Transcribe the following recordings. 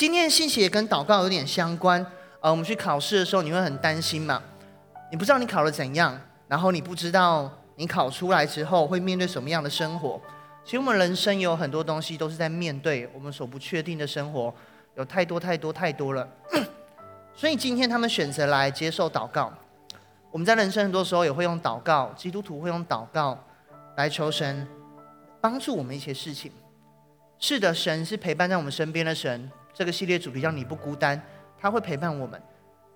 今天的信息也跟祷告有点相关。呃，我们去考试的时候，你会很担心嘛？你不知道你考了怎样，然后你不知道你考出来之后会面对什么样的生活。其实我们人生有很多东西都是在面对我们所不确定的生活，有太多太多太多了。所以今天他们选择来接受祷告。我们在人生很多时候也会用祷告，基督徒会用祷告来求神帮助我们一些事情。是的，神是陪伴在我们身边的神。这个系列主题叫“你不孤单”。他会陪伴我们，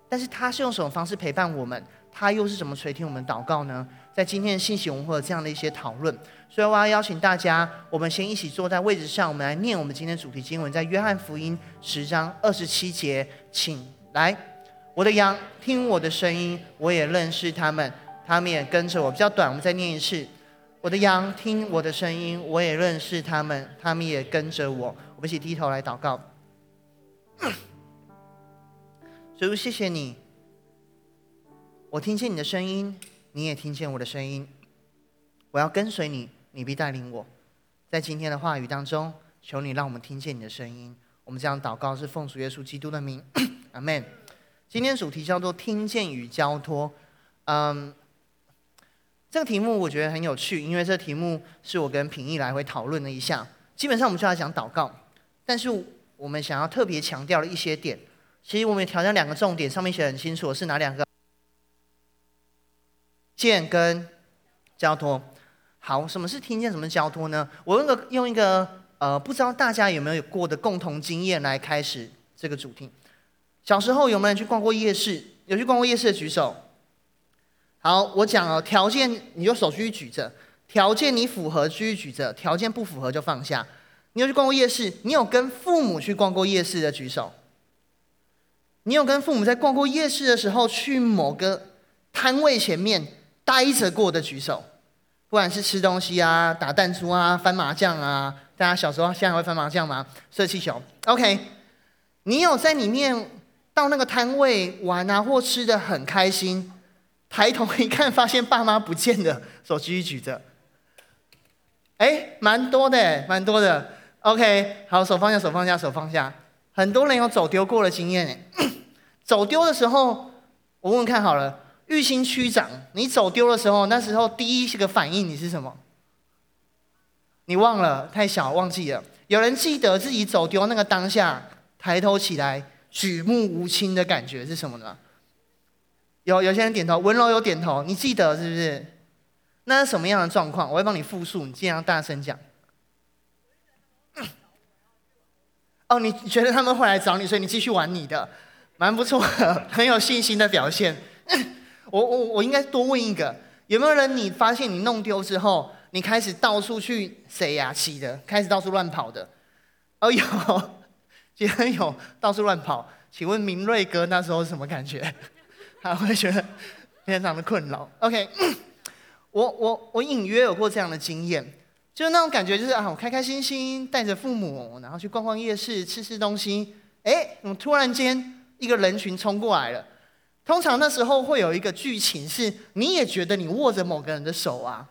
但是他是用什么方式陪伴我们？他又是怎么垂听我们祷告呢？在今天的信息，我们会有这样的一些讨论。所以我要邀请大家，我们先一起坐在位置上，我们来念我们今天的主题经文，在约翰福音十章二十七节，请来。我的羊听我的声音，我也认识他们，他们也跟着我。比较短，我们再念一次。我的羊听我的声音，我也认识他们，他们也跟着我。我们一起低头来祷告。主，谢谢你，我听见你的声音，你也听见我的声音。我要跟随你，你必带领我。在今天的话语当中，求你让我们听见你的声音。我们这样祷告是奉主耶稣基督的名，阿门。今天主题叫做“听见与交托”。嗯，这个题目我觉得很有趣，因为这题目是我跟平义来回讨论了一下。基本上我们就要讲祷告，但是我们想要特别强调的一些点。其实我们调整两个重点，上面写很清楚，是哪两个？见跟交托。好，什么是听见？什么交托呢？我用个用一个呃，不知道大家有没有过的共同经验来开始这个主题。小时候有没有人去逛过夜市？有去逛过夜市的举手。好，我讲哦，条件你就手继续举着，条件你符合继续举着，条件不符合就放下。你有去逛过夜市？你有跟父母去逛过夜市的举手。你有跟父母在逛过夜市的时候，去某个摊位前面待着过的举手，不管是吃东西啊、打弹珠啊、翻麻将啊，大家小时候现在还会翻麻将吗？射气球，OK。你有在里面到那个摊位玩啊，或吃得很开心，抬头一看发现爸妈不见了，手继续举着。哎，蛮多的，蛮多的。OK，好，手放下，手放下，手放下。很多人有走丢过的经验诶，走丢的时候，我问问看好了，玉兴区长，你走丢的时候，那时候第一个反应你是什么？你忘了，太小忘记了。有人记得自己走丢那个当下，抬头起来举目无亲的感觉是什么呢？有有些人点头，文柔有点头，你记得是不是？那是什么样的状况？我会帮你复述，你尽量大声讲。哦，你觉得他们会来找你，所以你继续玩你的，蛮不错的，很有信心的表现。我我我应该多问一个，有没有人你发现你弄丢之后，你开始到处去塞牙齿的，开始到处乱跑的？哦，有，竟然有到处乱跑。请问明瑞哥那时候是什么感觉？他会觉得非常的困扰。OK，我我我隐约有过这样的经验。就是那种感觉，就是啊，我开开心心带着父母，然后去逛逛夜市，吃吃东西。哎，怎么突然间一个人群冲过来了？通常那时候会有一个剧情是，你也觉得你握着某个人的手啊，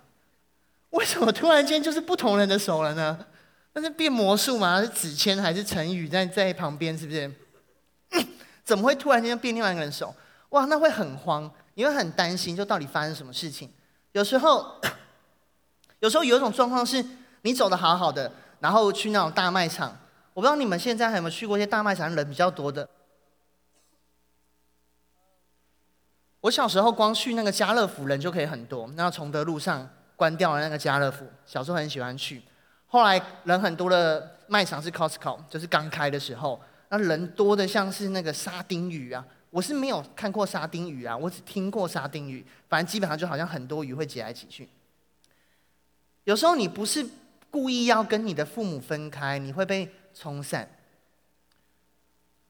为什么突然间就是不同人的手了呢？那是变魔术吗？是纸签还是成语在在旁边？是不是？怎么会突然间变另外一个人手？哇，那会很慌，你会很担心，就到底发生什么事情？有时候。有时候有一种状况是，你走的好好的，然后去那种大卖场。我不知道你们现在还有没有去过一些大卖场，人比较多的。我小时候光去那个家乐福人就可以很多。那崇德路上关掉了那个家乐福，小时候很喜欢去。后来人很多的卖场是 Costco，就是刚开的时候，那人多的像是那个沙丁鱼啊。我是没有看过沙丁鱼啊，我只听过沙丁鱼。反正基本上就好像很多鱼会挤来挤去。有时候你不是故意要跟你的父母分开，你会被冲散，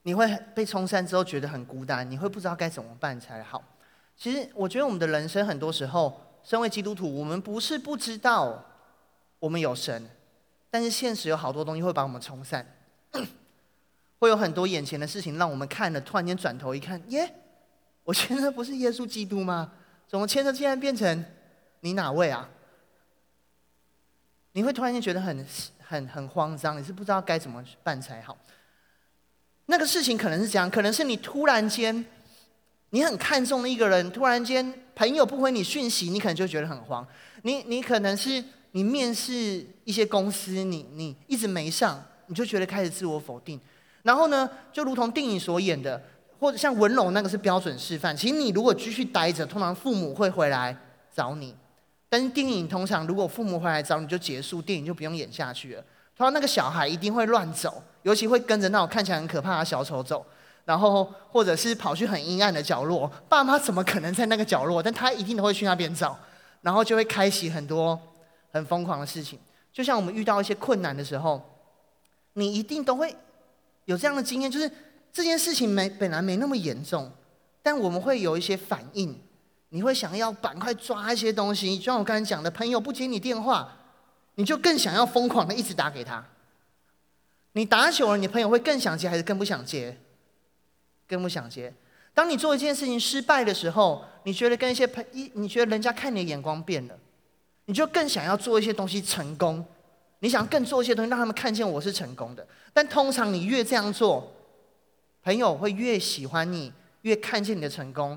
你会被冲散之后觉得很孤单，你会不知道该怎么办才好。其实我觉得我们的人生很多时候，身为基督徒，我们不是不知道我们有神，但是现实有好多东西会把我们冲散，会有很多眼前的事情让我们看了，突然间转头一看，耶，我现在不是耶稣基督吗？怎么牵的竟然变成你哪位啊？你会突然间觉得很很很慌张，你是不知道该怎么办才好。那个事情可能是这样，可能是你突然间，你很看重的一个人，突然间朋友不回你讯息，你可能就觉得很慌。你你可能是你面试一些公司，你你一直没上，你就觉得开始自我否定。然后呢，就如同电影所演的，或者像文龙那个是标准示范。其实你如果继续待着，通常父母会回来找你。但是电影通常如果父母回来找你就结束，电影就不用演下去了。他说那个小孩一定会乱走，尤其会跟着那种看起来很可怕的小丑走，然后或者是跑去很阴暗的角落。爸妈怎么可能在那个角落？但他一定都会去那边找。然后就会开启很多很疯狂的事情，就像我们遇到一些困难的时候，你一定都会有这样的经验，就是这件事情没本来没那么严重，但我们会有一些反应，你会想要赶快抓一些东西，就像我刚才讲的，朋友不接你电话，你就更想要疯狂的一直打给他。你打久了，你朋友会更想接还是更不想接？更不想接。当你做一件事情失败的时候，你觉得跟一些朋一，你觉得人家看你的眼光变了，你就更想要做一些东西成功，你想更做一些东西让他们看见我是成功的。但通常你越这样做，朋友会越喜欢你，越看见你的成功，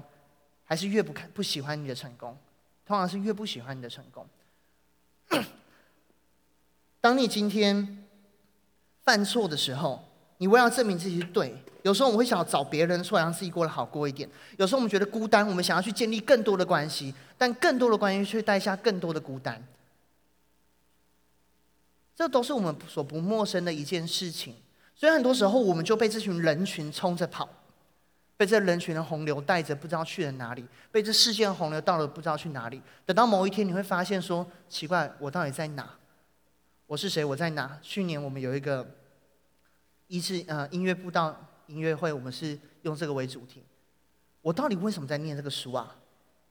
还是越不看不喜欢你的成功？通常是越不喜欢你的成功。当你今天犯错的时候，你为了证明自己是对，有时候我们会想要找别人出来让自己过得好过一点。有时候我们觉得孤单，我们想要去建立更多的关系，但更多的关系却带下更多的孤单。这都是我们所不陌生的一件事情。所以很多时候，我们就被这群人群冲着跑，被这人群的洪流带着，不知道去了哪里；被这世界的洪流到了，不知道去哪里。等到某一天，你会发现说：奇怪，我到底在哪？我是谁？我在哪？去年我们有一个。一次呃音乐布道音乐会，我们是用这个为主题。我到底为什么在念这个书啊？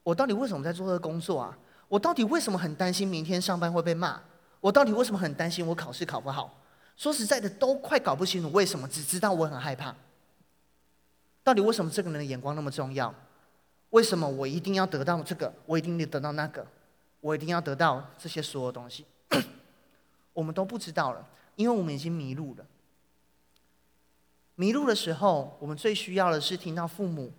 我到底为什么在做这个工作啊？我到底为什么很担心明天上班会被骂？我到底为什么很担心我考试考不好？说实在的，都快搞不清楚为什么，只知道我很害怕。到底为什么这个人的眼光那么重要？为什么我一定要得到这个？我一定得得到那个？我一定要得到这些所有东西？我们都不知道了，因为我们已经迷路了。迷路的时候，我们最需要的是听到父母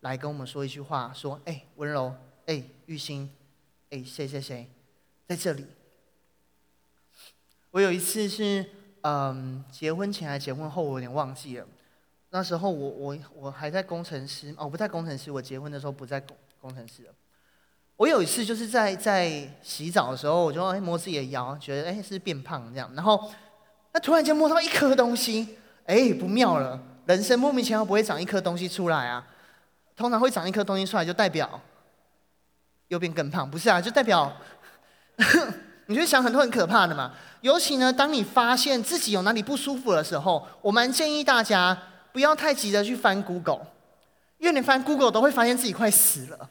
来跟我们说一句话：说，哎，温柔，哎，玉心，哎，谁谁谁，在这里。我有一次是，嗯，结婚前还结婚后，我有点忘记了。那时候我我我还在工程师，哦，不在工程师。我结婚的时候不在工工程师。我有一次就是在在洗澡的时候，我就摸自己的腰，觉得哎是变胖这样，然后那突然间摸到一颗东西。哎，不妙了！人生莫名其妙不会长一颗东西出来啊，通常会长一颗东西出来，就代表又变更胖，不是啊？就代表 你就想很多很可怕的嘛。尤其呢，当你发现自己有哪里不舒服的时候，我蛮建议大家不要太急着去翻 Google，因为你翻 Google 都会发现自己快死了。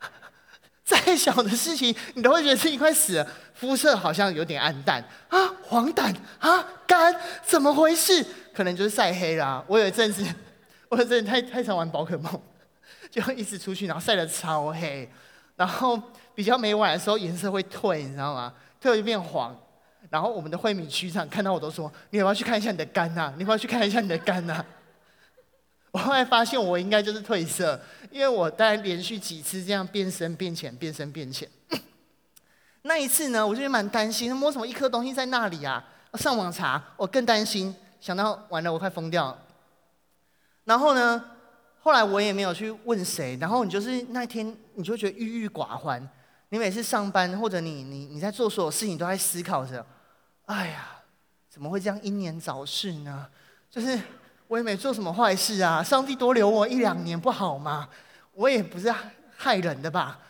再小的事情，你都会觉得自己快死了。肤色好像有点暗淡啊，黄疸啊，肝怎么回事？可能就是晒黑啦。我有一阵子，我有一阵子太太常玩宝可梦，就一直出去，然后晒得超黑。然后比较没晚的时候，颜色会退，你知道吗？退了就变黄。然后我们的慧敏区长看到我都说：“你要不要去看一下你的肝呐？你要不要去看一下你的肝呐？” 我后来发现，我应该就是褪色，因为我大概连续几次这样变深变浅，变深变浅。那一次呢，我就蛮担心，摸什么一颗东西在那里啊？上网查，我更担心，想到完了，我快疯掉了。然后呢，后来我也没有去问谁。然后你就是那一天，你就觉得郁郁寡欢。你每次上班或者你你你在做所有事情，都在思考着：哎呀，怎么会这样英年早逝呢？就是。我也没做什么坏事啊，上帝多留我一两年不好吗？我也不是害人的吧。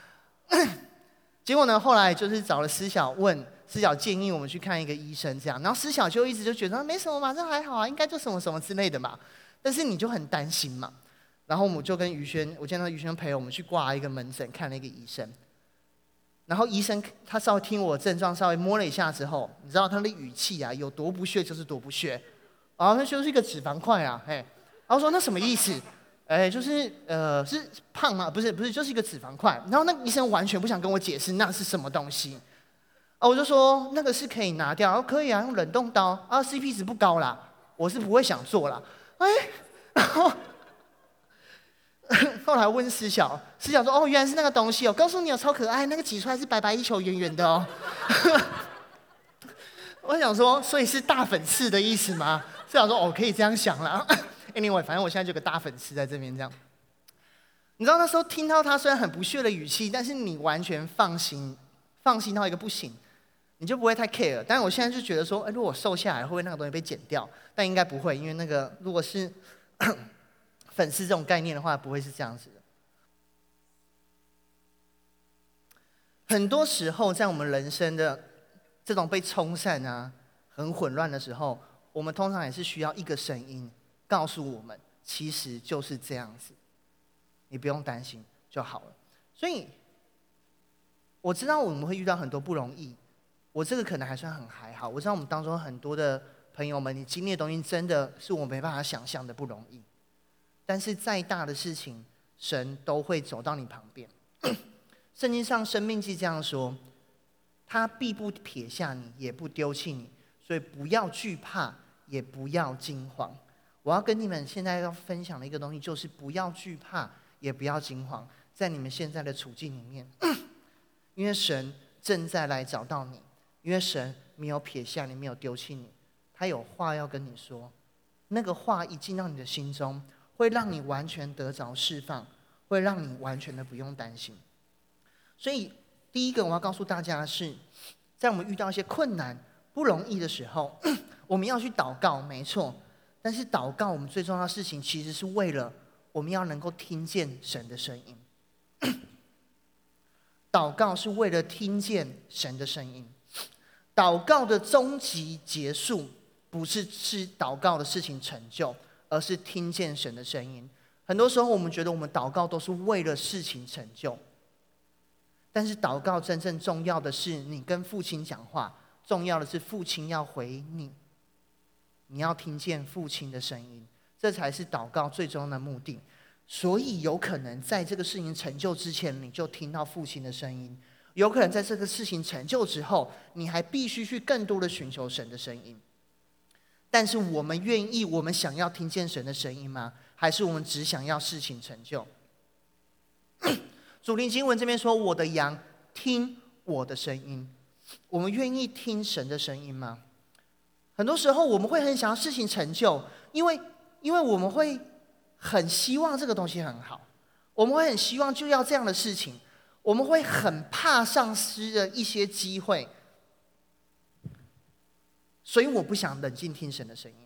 结果呢，后来就是找了思小问，思小建议我们去看一个医生，这样。然后思小就一直就觉得没什么嘛，这还好啊，应该就什么什么之类的嘛。但是你就很担心嘛。然后我们就跟于轩，我见到于轩陪我们去挂一个门诊，看了一个医生。然后医生他稍微听我症状，稍微摸了一下之后，你知道他的语气啊，有多不屑就是多不屑。啊，那就是一个脂肪块啊，嘿，然后说那什么意思？哎，就是呃，是胖吗？不是，不是，就是一个脂肪块。然后那个医生完全不想跟我解释那是什么东西。啊，我就说那个是可以拿掉，可以啊，用冷冻刀啊，CP 值不高啦，我是不会想做啦。哎，然后 后来问思小，思小说：“哦，原来是那个东西哦，告诉你哦，超可爱，那个挤出来是白白一球圆圆的哦。”我想说，所以是大粉刺的意思吗？思小说：“哦，可以这样想了。”Anyway，反正我现在就有个大粉刺在这边这样。你知道那时候听到他虽然很不屑的语气，但是你完全放心，放心到一个不行。你就不会太 care，但是我现在就觉得说，哎，如果我瘦下来，会不会那个东西被剪掉？但应该不会，因为那个如果是粉丝这种概念的话，不会是这样子的。很多时候，在我们人生的这种被冲散啊、很混乱的时候，我们通常也是需要一个声音告诉我们，其实就是这样子，你不用担心就好了。所以我知道我们会遇到很多不容易。我这个可能还算很还好，我知道我们当中很多的朋友们，你经历的东西真的是我没办法想象的不容易。但是再大的事情，神都会走到你旁边。圣经上《生命记》这样说：“他必不撇下你，也不丢弃你，所以不要惧怕，也不要惊慌。”我要跟你们现在要分享的一个东西，就是不要惧怕，也不要惊慌，在你们现在的处境里面，因为神正在来找到你。因为神没有撇下你，没有丢弃你，他有话要跟你说。那个话一进到你的心中，会让你完全得着释放，会让你完全的不用担心。所以，第一个我要告诉大家的是，在我们遇到一些困难、不容易的时候，我们要去祷告，没错。但是，祷告我们最重要的事情，其实是为了我们要能够听见神的声音。祷告是为了听见神的声音。祷告的终极结束，不是是祷告的事情成就，而是听见神的声音。很多时候，我们觉得我们祷告都是为了事情成就，但是祷告真正重要的是你跟父亲讲话，重要的是父亲要回你，你要听见父亲的声音，这才是祷告最终的目的。所以，有可能在这个事情成就之前，你就听到父亲的声音。有可能在这个事情成就之后，你还必须去更多的寻求神的声音。但是我们愿意，我们想要听见神的声音吗？还是我们只想要事情成就？主题经文这边说：“我的羊听我的声音。”我们愿意听神的声音吗？很多时候我们会很想要事情成就，因为因为我们会很希望这个东西很好，我们会很希望就要这样的事情。我们会很怕丧失的一些机会，所以我不想冷静听神的声音。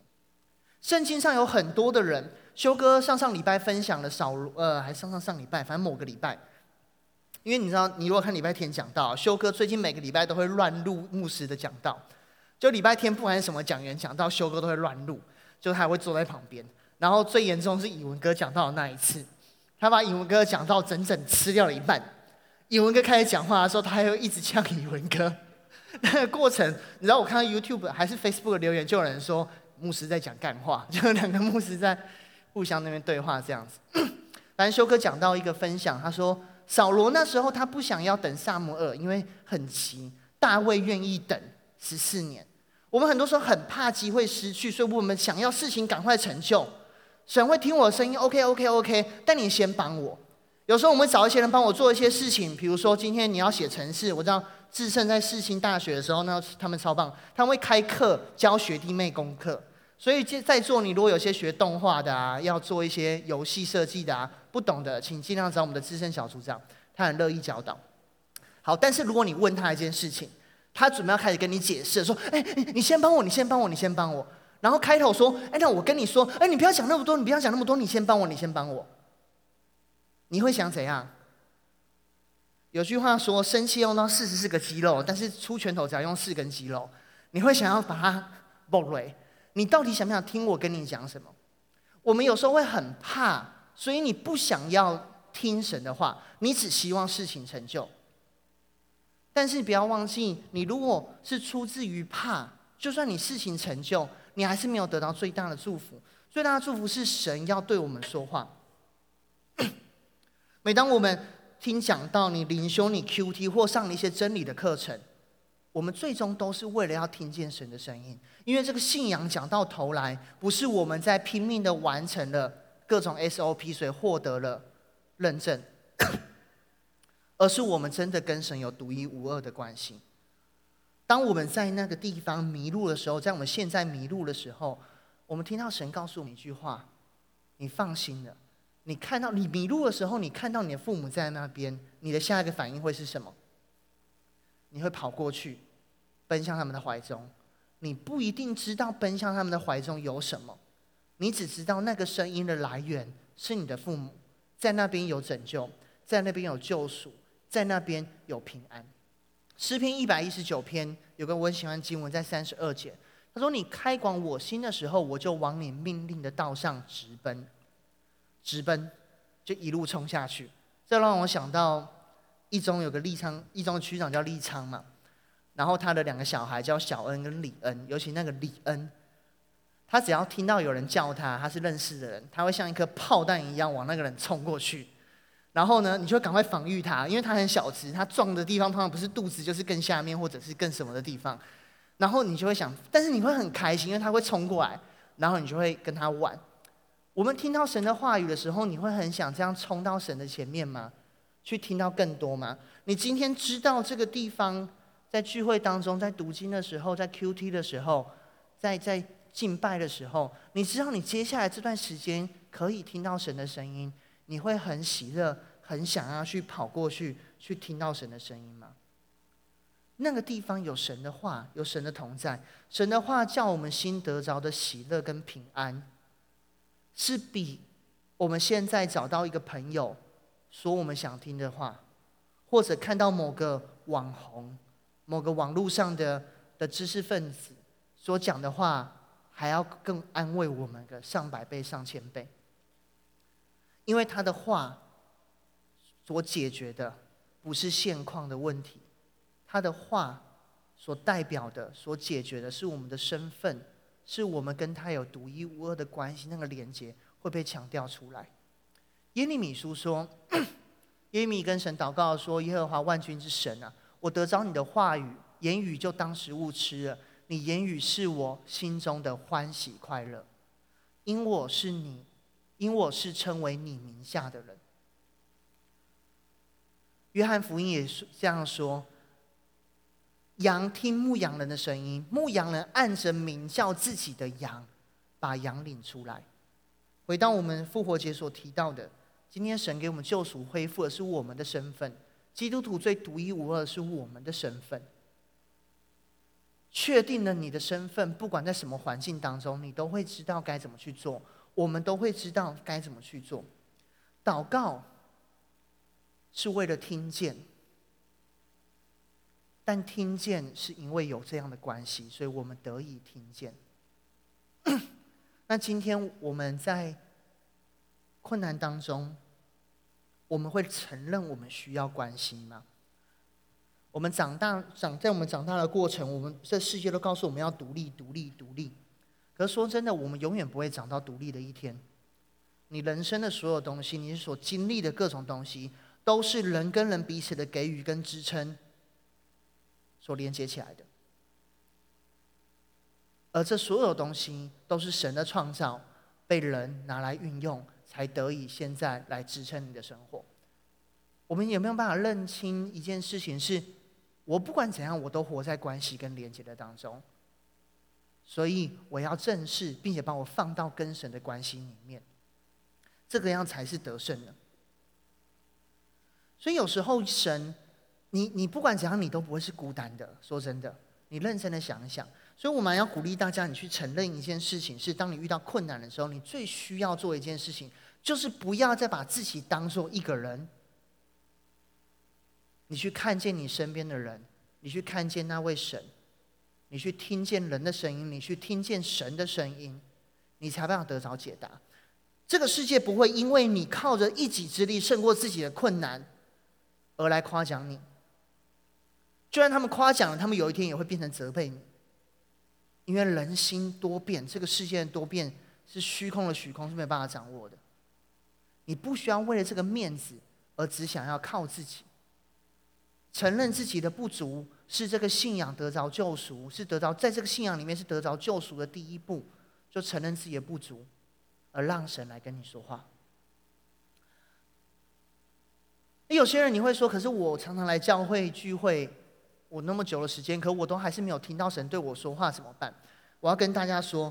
圣经上有很多的人，修哥上上礼拜分享了扫罗，呃，还上上上礼拜，反正某个礼拜，因为你知道，你如果看礼拜天讲到，修哥最近每个礼拜都会乱录牧师的讲道，就礼拜天不管什么讲员讲到，修哥都会乱录，就他还会坐在旁边。然后最严重是以文哥讲到的那一次，他把以文哥讲到整整吃掉了一半。以文哥开始讲话的时候，他还会一直呛以文哥。那个过程，你知道，我看到 YouTube 还是 Facebook 留言，就有人说牧师在讲干话，就两个牧师在互相那边对话这样子。反正修哥讲到一个分享，他说扫罗那时候他不想要等撒母耳，因为很急。大卫愿意等十四年。我们很多时候很怕机会失去，所以我们想要事情赶快成就。神会听我的声音，OK OK OK，但你先帮我。有时候我们找一些人帮我做一些事情，比如说今天你要写程式，我知道志胜在世新大学的时候，那他们超棒，他们会开课教学弟妹功课。所以在座你如果有些学动画的啊，要做一些游戏设计的啊，不懂的，请尽量找我们的资深小组长，他很乐意教导。好，但是如果你问他一件事情，他准备要开始跟你解释，说：“哎，你先帮我，你先帮我，你先帮我。”然后开头说：“哎，那我跟你说，哎，你不要讲那么多，你不要讲那么多，你先帮我，你先帮我。”你会想怎样？有句话说，生气用到四十四个肌肉，但是出拳头只要用四根肌肉。你会想要把它爆雷？你到底想不想听我跟你讲什么？我们有时候会很怕，所以你不想要听神的话，你只希望事情成就。但是不要忘记，你如果是出自于怕，就算你事情成就，你还是没有得到最大的祝福。最大的祝福是神要对我们说话。每当我们听讲到你灵修、你 QT 或上了一些真理的课程，我们最终都是为了要听见神的声音，因为这个信仰讲到头来，不是我们在拼命的完成了各种 SOP，所以获得了认证，而是我们真的跟神有独一无二的关系。当我们在那个地方迷路的时候，在我们现在迷路的时候，我们听到神告诉我们一句话：“你放心了。”你看到你迷路的时候，你看到你的父母在那边，你的下一个反应会是什么？你会跑过去，奔向他们的怀中。你不一定知道奔向他们的怀中有什么，你只知道那个声音的来源是你的父母，在那边有拯救，在那边有救赎，在那边有平安。诗篇一百一十九篇有个我很喜欢经文，在三十二节，他说：“你开广我心的时候，我就往你命令的道上直奔，直奔，就一路冲下去。”这让我想到。一中有个立昌，一中的区长叫立昌嘛，然后他的两个小孩叫小恩跟李恩，尤其那个李恩，他只要听到有人叫他，他是认识的人，他会像一颗炮弹一样往那个人冲过去，然后呢，你就赶快防御他，因为他很小只，他撞的地方通常不是肚子，就是更下面或者是更什么的地方，然后你就会想，但是你会很开心，因为他会冲过来，然后你就会跟他玩。我们听到神的话语的时候，你会很想这样冲到神的前面吗？去听到更多吗？你今天知道这个地方，在聚会当中，在读经的时候，在 QT 的时候，在在敬拜的时候，你知道你接下来这段时间可以听到神的声音，你会很喜乐，很想要去跑过去去听到神的声音吗？那个地方有神的话，有神的同在，神的话叫我们心得着的喜乐跟平安，是比我们现在找到一个朋友。说我们想听的话，或者看到某个网红、某个网络上的的知识分子所讲的话，还要更安慰我们个上百倍、上千倍。因为他的话所解决的不是现况的问题，他的话所代表的、所解决的是我们的身份，是我们跟他有独一无二的关系，那个连接会被强调出来。耶利米书说：“ 耶利米跟神祷告说，耶和华万军之神啊，我得着你的话语，言语就当食物吃了。你言语是我心中的欢喜快乐，因我是你，因我是称为你名下的人。”约翰福音也是这样说：“羊听牧羊人的声音，牧羊人按着名叫自己的羊，把羊领出来。”回到我们复活节所提到的。今天神给我们救赎恢复的是我们的身份，基督徒最独一无二的是我们的身份。确定了你的身份，不管在什么环境当中，你都会知道该怎么去做。我们都会知道该怎么去做。祷告是为了听见，但听见是因为有这样的关系，所以我们得以听见。那今天我们在。困难当中，我们会承认我们需要关系吗？我们长大长在我们长大的过程，我们这世界都告诉我们要独立、独立、独立。可是说真的，我们永远不会长到独立的一天。你人生的所有东西，你所经历的各种东西，都是人跟人彼此的给予跟支撑所连接起来的。而这所有东西都是神的创造，被人拿来运用。才得以现在来支撑你的生活。我们有没有办法认清一件事情是：我不管怎样，我都活在关系跟连接的当中。所以我要正视，并且把我放到跟神的关系里面，这个样才是得胜的。所以有时候神，你你不管怎样，你都不会是孤单的。说真的，你认真的想一想。所以，我们要鼓励大家，你去承认一件事情：是当你遇到困难的时候，你最需要做一件事情，就是不要再把自己当做一个人。你去看见你身边的人，你去看见那位神，你去听见人的声音，你去听见神的声音，你才办法得着解答。这个世界不会因为你靠着一己之力胜过自己的困难而来夸奖你。就算他们夸奖了，他们有一天也会变成责备你。因为人心多变，这个世界多变是虚空的虚空，是没有办法掌握的。你不需要为了这个面子而只想要靠自己，承认自己的不足是这个信仰得着救赎，是得着在这个信仰里面是得着救赎的第一步，就承认自己的不足，而让神来跟你说话。那有些人你会说，可是我常常来教会聚会，我那么久的时间，可我都还是没有听到神对我说话，怎么办？我要跟大家说，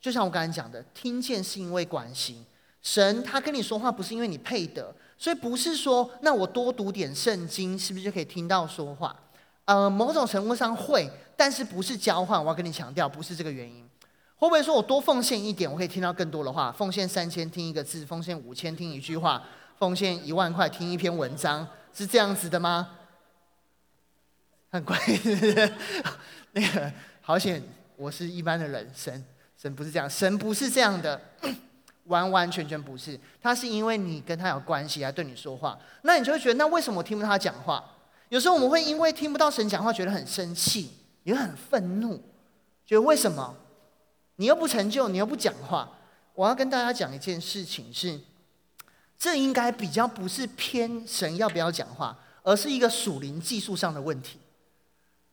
就像我刚才讲的，听见是因为关系，神他跟你说话不是因为你配得，所以不是说那我多读点圣经是不是就可以听到说话？呃，某种程度上会，但是不是交换？我要跟你强调，不是这个原因。会不会说我多奉献一点，我可以听到更多的话？奉献三千听一个字，奉献五千听一句话，奉献一万块听一篇文章，是这样子的吗？很怪，那个好险，我是一般的人，神神不是这样，神不是这样的，完完全全不是。他是因为你跟他有关系来对你说话，那你就会觉得，那为什么我听不到他讲话？有时候我们会因为听不到神讲话，觉得很生气，也很愤怒，觉得为什么你又不成就，你又不讲话？我要跟大家讲一件事情是，这应该比较不是偏神要不要讲话，而是一个属灵技术上的问题。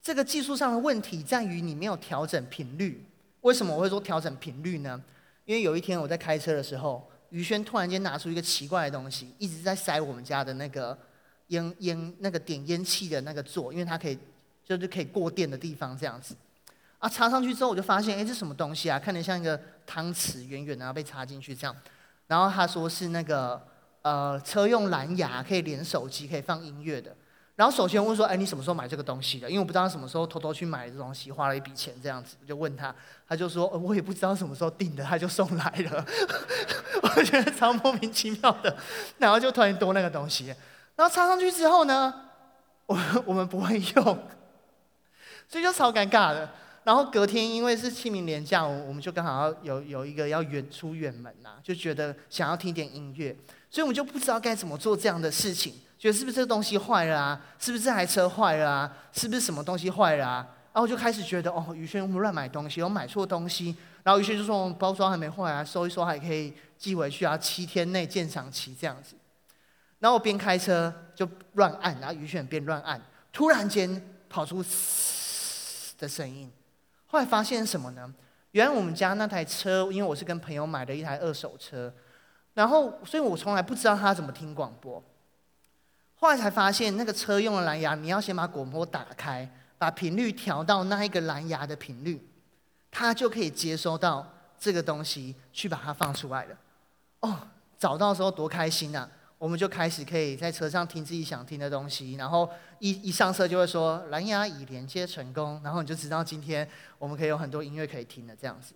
这个技术上的问题在于你没有调整频率。为什么我会说调整频率呢？因为有一天我在开车的时候，于轩突然间拿出一个奇怪的东西，一直在塞我们家的那个。烟烟那个点烟器的那个座，因为它可以就是可以过电的地方这样子啊，插上去之后我就发现，哎，这什么东西啊？看着像一个汤匙，圆圆的，然后被插进去这样。然后他说是那个呃车用蓝牙，可以连手机，可以放音乐的。然后首先问说，哎，你什么时候买这个东西的？因为我不知道他什么时候偷偷去买这东西，花了一笔钱这样子。我就问他，他就说，我也不知道什么时候订的，他就送来了。我觉得超莫名其妙的，然后就突然多那个东西。然后插上去之后呢，我 我们不会用，所以就超尴尬的。然后隔天因为是清明连假，我们就刚好要有有一个要远出远门呐、啊，就觉得想要听点音乐，所以我们就不知道该怎么做这样的事情，觉得是不是这个东西坏了啊？是不是这台车坏了啊？是不是什么东西坏了啊？然后就开始觉得哦，宇轩我们乱买东西，我买错东西。然后宇轩就说包装还没坏啊，收一收还可以寄回去啊，七天内鉴赏期这样子。然后我边开车就乱按，然后宇轩边乱按，突然间跑出嘶的声音。后来发现什么呢？原来我们家那台车，因为我是跟朋友买的一台二手车，然后所以我从来不知道他怎么听广播。后来才发现，那个车用的蓝牙，你要先把广播打开，把频率调到那一个蓝牙的频率，它就可以接收到这个东西，去把它放出来了。哦，找到的时候多开心啊！我们就开始可以在车上听自己想听的东西，然后一一上车就会说蓝牙已连接成功，然后你就知道今天我们可以有很多音乐可以听的这样子。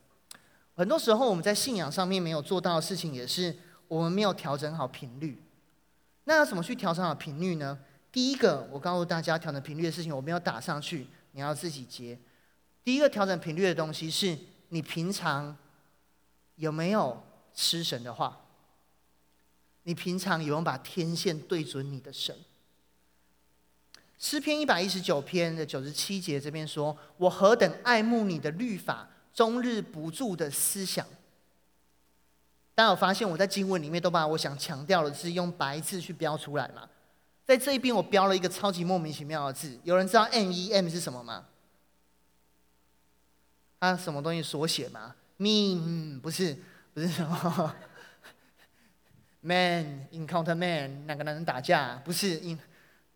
很多时候我们在信仰上面没有做到的事情，也是我们没有调整好频率。那要怎么去调整好频率呢？第一个，我告诉大家调整频率的事情，我没有打上去，你要自己接。第一个调整频率的东西是你平常有没有吃神的话？你平常有没有把天线对准你的神？诗篇一百一十九篇的九十七节这边说：“我何等爱慕你的律法，终日不住的思想。”大家有发现我在经文里面都把我想强调的字用白字去标出来吗？在这一边我标了一个超级莫名其妙的字，有人知道 N E M 是什么吗？啊，什么东西缩写吗？Me、嗯、不是，不是什么。Man encounter man，两个男人打架，不是因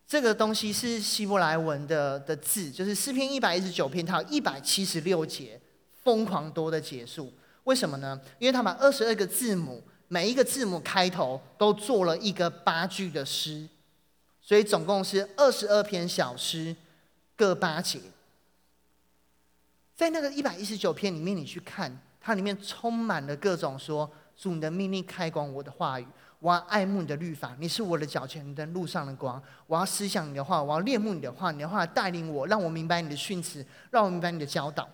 这个东西是希伯来文的的字，就是诗篇一百一十九篇，它有一百七十六节，疯狂多的节数。为什么呢？因为他把二十二个字母，每一个字母开头都做了一个八句的诗，所以总共是二十二篇小诗，各八节。在那个一百一十九篇里面，你去看，它里面充满了各种说。主你的命令开广我的话语，我要爱慕你的律法。你是我的脚前灯，路上的光。我要思想你的话，我要恋慕你的话。你的话带领我，让我明白你的训词，让我明白你的教导。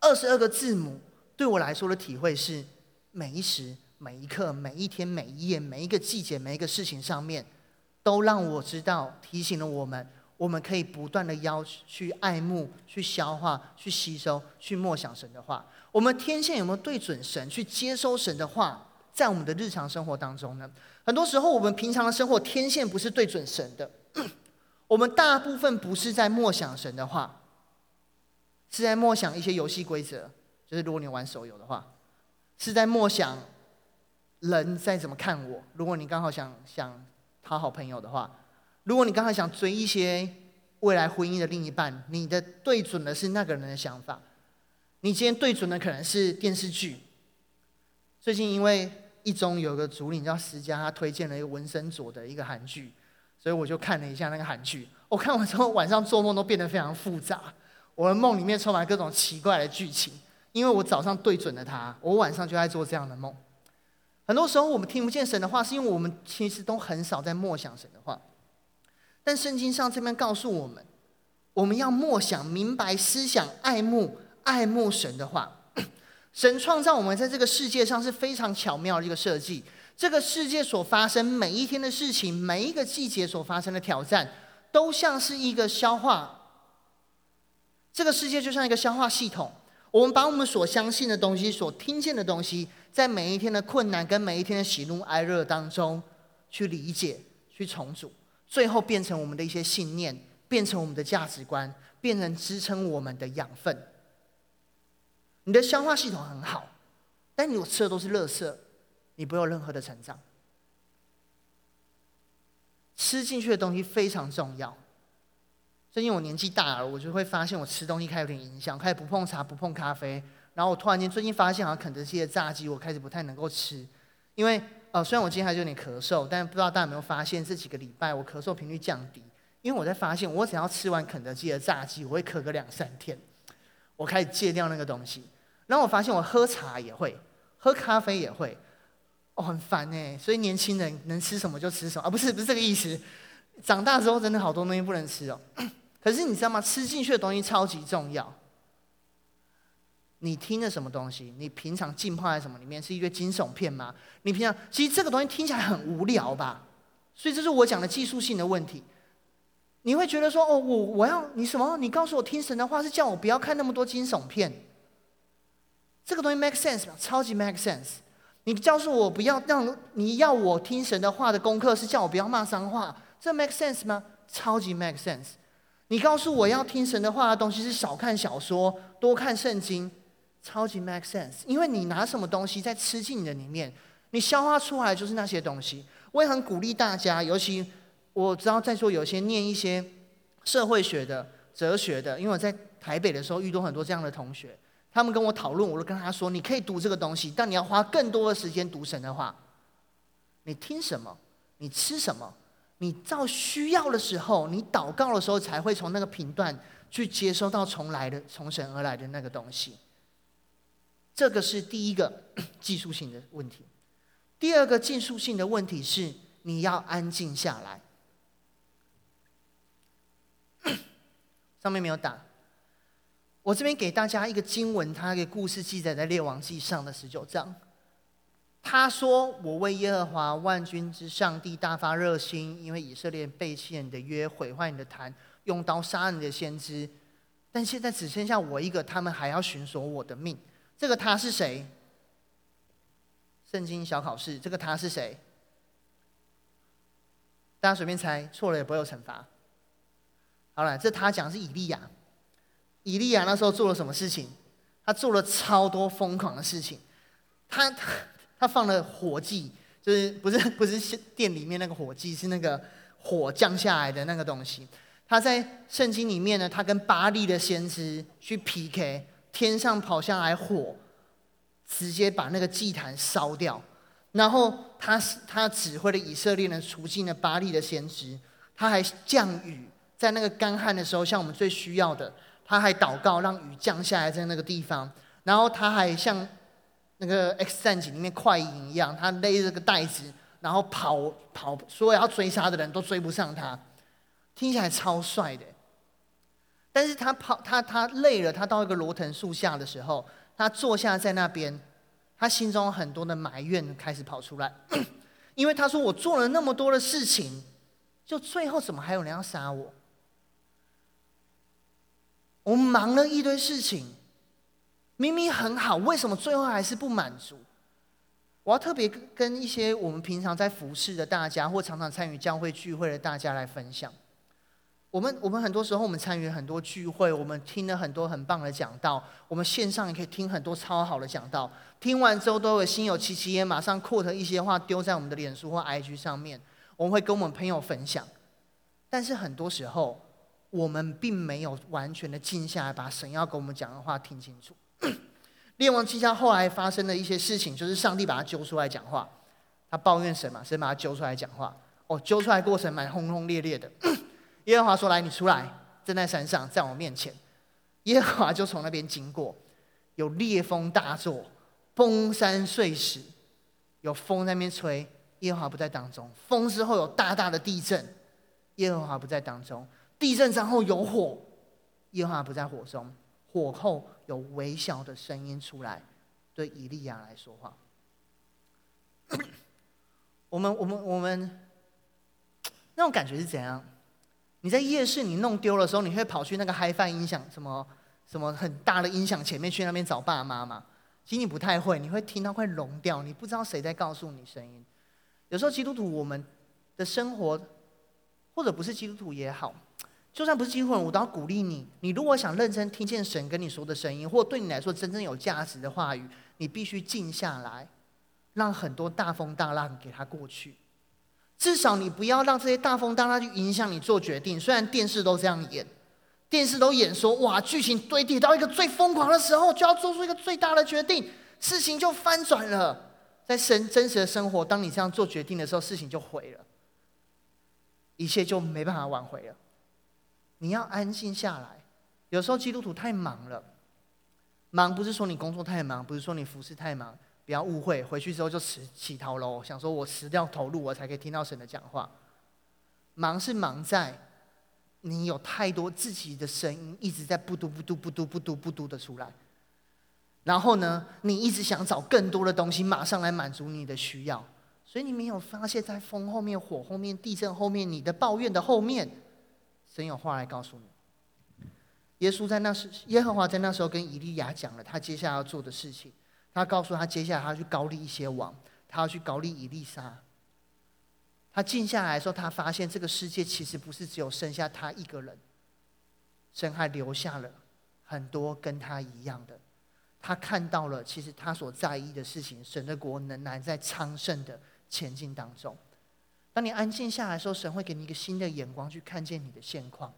二十二个字母对我来说的体会是：每一时、每一刻、每一天、每一夜、每一个季节、每一个事情上面，都让我知道，提醒了我们，我们可以不断的要去爱慕、去消化、去吸收、去默想神的话。我们天线有没有对准神去接收神的话，在我们的日常生活当中呢？很多时候，我们平常的生活天线不是对准神的，我们大部分不是在默想神的话，是在默想一些游戏规则。就是如果你玩手游的话，是在默想人在怎么看我。如果你刚好想想讨好朋友的话，如果你刚好想追一些未来婚姻的另一半，你的对准的是那个人的想法。你今天对准的可能是电视剧。最近因为一中有个主领叫思佳，他推荐了一个文森佐的一个韩剧，所以我就看了一下那个韩剧。我看完之后晚上做梦都变得非常复杂，我的梦里面充满各种奇怪的剧情。因为我早上对准了他，我晚上就在做这样的梦。很多时候我们听不见神的话，是因为我们其实都很少在默想神的话。但圣经上这边告诉我们，我们要默想、明白、思想、爱慕、爱慕神的话。神创造我们在这个世界上是非常巧妙的一个设计。这个世界所发生每一天的事情，每一个季节所发生的挑战，都像是一个消化。这个世界就像一个消化系统。我们把我们所相信的东西、所听见的东西，在每一天的困难跟每一天的喜怒哀乐当中，去理解、去重组，最后变成我们的一些信念，变成我们的价值观，变成支撑我们的养分。你的消化系统很好，但你我吃的都是垃圾，你不有任何的成长。吃进去的东西非常重要。最近我年纪大了，我就会发现我吃东西开始有点影响，开始不碰茶、不碰咖啡。然后我突然间最近发现，好像肯德基的炸鸡我开始不太能够吃，因为呃，虽然我今天还是有点咳嗽，但不知道大家有没有发现这几个礼拜我咳嗽频率降低，因为我在发现我只要吃完肯德基的炸鸡，我会咳个两三天。我开始戒掉那个东西，然后我发现我喝茶也会，喝咖啡也会，哦，很烦哎。所以年轻人能吃什么就吃什么啊，不是不是这个意思。长大之后真的好多东西不能吃哦。可是你知道吗？吃进去的东西超级重要。你听了什么东西？你平常浸泡在什么里面？是一个惊悚片吗？你平常其实这个东西听起来很无聊吧？所以这是我讲的技术性的问题。你会觉得说：“哦，我我要你什么？你告诉我听神的话是叫我不要看那么多惊悚片。”这个东西 make sense 吗？超级 make sense。你告诉我不要让你要我听神的话的功课是叫我不要骂脏话，这 make sense 吗？超级 make sense。你告诉我要听神的话的东西是少看小说，多看圣经，超级 make sense。因为你拿什么东西在吃进你的里面，你消化出来就是那些东西。我也很鼓励大家，尤其我知道在座有些念一些社会学的、哲学的，因为我在台北的时候遇到很多这样的同学，他们跟我讨论，我都跟他说：你可以读这个东西，但你要花更多的时间读神的话。你听什么？你吃什么？你到需要的时候，你祷告的时候，才会从那个频段去接收到从来的、从神而来的那个东西。这个是第一个 技术性的问题。第二个技术性的问题是，你要安静下来。上面没有打。我这边给大家一个经文，它的故事记载在列王记上的十九章。他说：“我为耶和华万军之上帝大发热心，因为以色列背弃你的约，毁坏你的坛，用刀杀你的先知。但现在只剩下我一个，他们还要寻索我的命。这个他是谁？圣经小考试，这个他是谁？大家随便猜，错了也不会有惩罚。好了，这他讲是以利亚。以利亚那时候做了什么事情？他做了超多疯狂的事情。他。”他他放了火祭，就是不是不是店里面那个火祭，是那个火降下来的那个东西。他在圣经里面呢，他跟巴力的先知去 PK，天上跑下来火，直接把那个祭坛烧掉。然后他他指挥了以色列人除尽了巴力的先知，他还降雨，在那个干旱的时候，像我们最需要的，他还祷告让雨降下来在那个地方。然后他还像。那个《X 战警》里面快银一样，他勒着个袋子，然后跑跑，所有要追杀的人都追不上他，听起来超帅的。但是他跑，他他累了，他到一个罗藤树下的时候，他坐下在那边，他心中很多的埋怨开始跑出来，因为他说：“我做了那么多的事情，就最后怎么还有人要杀我？我们忙了一堆事情。”明明很好，为什么最后还是不满足？我要特别跟一些我们平常在服侍的大家，或常常参与教会聚会的大家来分享。我们我们很多时候，我们参与很多聚会，我们听了很多很棒的讲道，我们线上也可以听很多超好的讲道。听完之后，都会心有戚戚焉，马上 quote 一些话丢在我们的脸书或 IG 上面，我们会跟我们朋友分享。但是很多时候，我们并没有完全的静下来，把神要跟我们讲的话听清楚。列王记下后来发生的一些事情，就是上帝把他揪出来讲话，他抱怨神嘛，神把他揪出来讲话。哦，揪出来过程蛮轰轰烈烈的。耶和华说：“来，你出来，站在山上，在我面前。”耶和华就从那边经过，有烈风大作，崩山碎石，有风在那边吹，耶和华不在当中。风之后有大大的地震，耶和华不在当中。地震之后有火，耶和华不在火中。火后有微小的声音出来，对以利亚来说话。我们，我们，我们。那种感觉是怎样？你在夜市你弄丢的时候，你会跑去那个 HiFi 音响什么什么很大的音响前面去那边找爸妈吗？其实你不太会，你会听到快聋掉，你不知道谁在告诉你声音。有时候基督徒我们的生活，或者不是基督徒也好，就算不是基督徒，我都要鼓励你。你如果想认真听见神跟你说的声音，或对你来说真正有价值的话语，你必须静下来，让很多大风大浪给它过去。至少你不要让这些大风大浪去影响你做决定。虽然电视都这样演，电视都演说哇，剧情堆叠到一个最疯狂的时候，就要做出一个最大的决定，事情就翻转了。在神真实的生活，当你这样做决定的时候，事情就毁了，一切就没办法挽回了。你要安静下来。有时候基督徒太忙了，忙不是说你工作太忙，不是说你服侍太忙。不要误会，回去之后就辞乞讨喽。想说我辞掉头路，我才可以听到神的讲话。忙是忙在你有太多自己的声音一直在不嘟不嘟不嘟不嘟不嘟的出来，然后呢，你一直想找更多的东西马上来满足你的需要，所以你没有发现，在风后面、火后面、地震后面、你的抱怨的后面，神有话来告诉你。耶稣在那时，耶和华在那时候跟以利亚讲了他接下来要做的事情。他告诉他，接下来他要去膏立一些王，他要去膏立以利沙。他静下来的时候，他发现这个世界其实不是只有剩下他一个人，神还留下了很多跟他一样的。他看到了，其实他所在意的事情，神的国仍然在昌盛的前进当中。当你安静下来的时候，神会给你一个新的眼光去看见你的现况。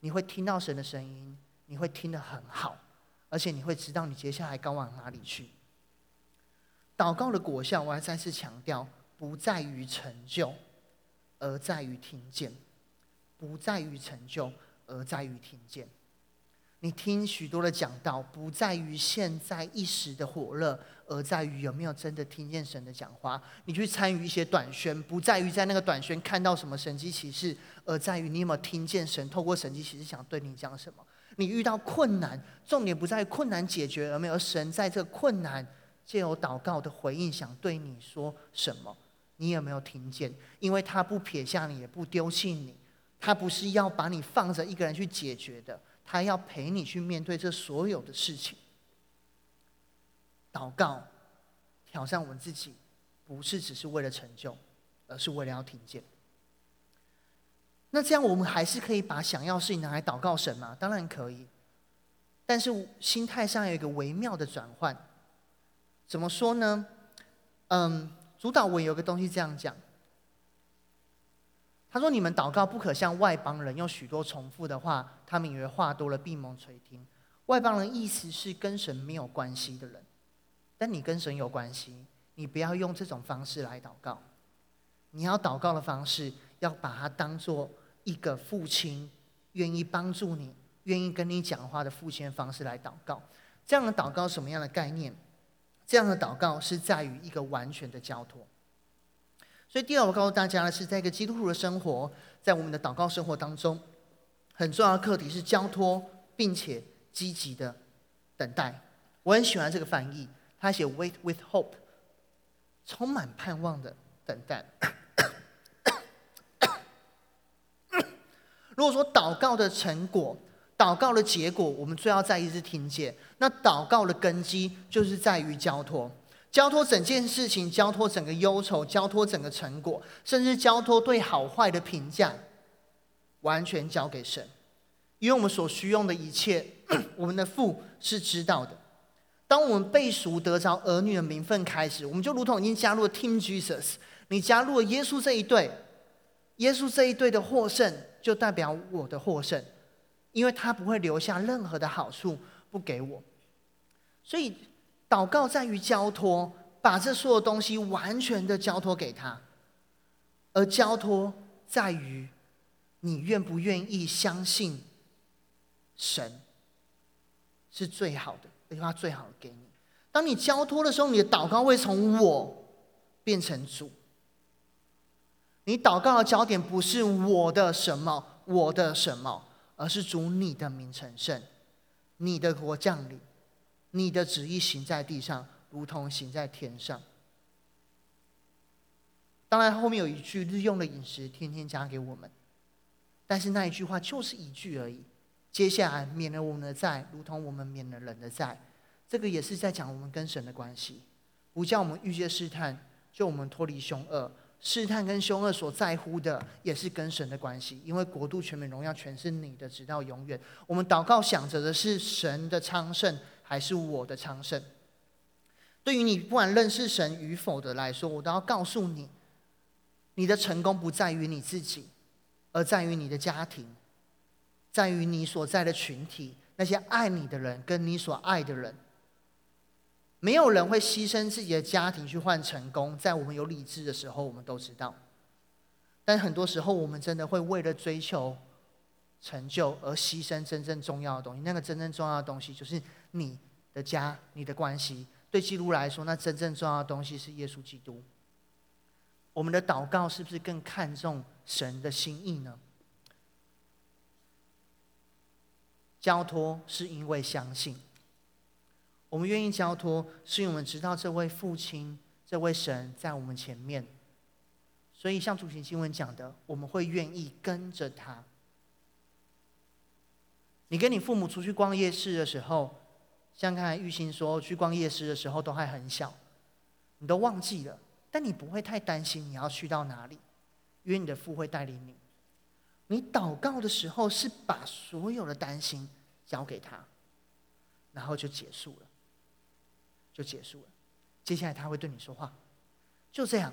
你会听到神的声音，你会听得很好。而且你会知道你接下来该往哪里去。祷告的果效，我还再次强调，不在于成就，而在于听见；不在于成就，而在于听见。你听许多的讲道，不在于现在一时的火热，而在于有没有真的听见神的讲话。你去参与一些短宣，不在于在那个短宣看到什么神迹奇事，而在于你有没有听见神透过神迹奇事想对你讲什么。你遇到困难，重点不在于困难解决而没有神在这困难借由祷告的回应，想对你说什么？你有没有听见？因为他不撇下你，也不丢弃你，他不是要把你放着一个人去解决的，他要陪你去面对这所有的事情。祷告，挑战我们自己，不是只是为了成就，而是为了要听见。那这样我们还是可以把想要事情拿来祷告神吗？当然可以，但是心态上有一个微妙的转换。怎么说呢？嗯，主祷文有个东西这样讲，他说：“你们祷告不可像外邦人用许多重复的话，他们以为话多了必蒙垂听。外邦人意思是跟神没有关系的人，但你跟神有关系，你不要用这种方式来祷告。你要祷告的方式，要把它当做。”一个父亲愿意帮助你、愿意跟你讲话的父亲的方式来祷告，这样的祷告什么样的概念？这样的祷告是在于一个完全的交托。所以第二，我告诉大家的是，在一个基督徒的生活，在我们的祷告生活当中，很重要的课题是交托，并且积极的等待。我很喜欢这个翻译，他写 “wait with hope”，充满盼望的等待。如果说祷告的成果、祷告的结果，我们最要在意是听见。那祷告的根基就是在于交托，交托整件事情，交托整个忧愁，交托整个成果，甚至交托对好坏的评价。完全交给神，因为我们所需用的一切，我们的父是知道的。当我们被赎得着儿女的名分开始，我们就如同已经加入了 Team Jesus，你加入了耶稣这一队，耶稣这一队的获胜就代表我的获胜，因为他不会留下任何的好处不给我。所以祷告在于交托，把这所有东西完全的交托给他，而交托在于你愿不愿意相信神是最好的。而且他最好的给你。当你交托的时候，你的祷告会从我变成主。你祷告的焦点不是我的什么，我的什么，而是主你的名成圣，你的国降临，你的旨意行在地上，如同行在天上。当然，后面有一句日用的饮食，天天加给我们。但是那一句话就是一句而已。接下来免了我们的债，如同我们免了人的债，这个也是在讲我们跟神的关系。不叫我们遇见试探，就我们脱离凶恶。试探跟凶恶所在乎的，也是跟神的关系。因为国度、权柄、荣耀，全是你的，直到永远。我们祷告想着的是神的昌盛，还是我的昌盛？对于你不管认识神与否的来说，我都要告诉你，你的成功不在于你自己，而在于你的家庭。在于你所在的群体，那些爱你的人，跟你所爱的人，没有人会牺牲自己的家庭去换成功。在我们有理智的时候，我们都知道。但很多时候，我们真的会为了追求成就而牺牲真正重要的东西。那个真正重要的东西，就是你的家、你的关系。对基督来说，那真正重要的东西是耶稣基督。我们的祷告是不是更看重神的心意呢？交托是因为相信，我们愿意交托，是因为我们知道这位父亲、这位神在我们前面，所以像主题经文讲的，我们会愿意跟着他。你跟你父母出去逛夜市的时候，像刚才玉兴说，去逛夜市的时候都还很小，你都忘记了，但你不会太担心你要去到哪里，因为你的父会带领你。你祷告的时候是把所有的担心交给他，然后就结束了，就结束了。接下来他会对你说话，就这样。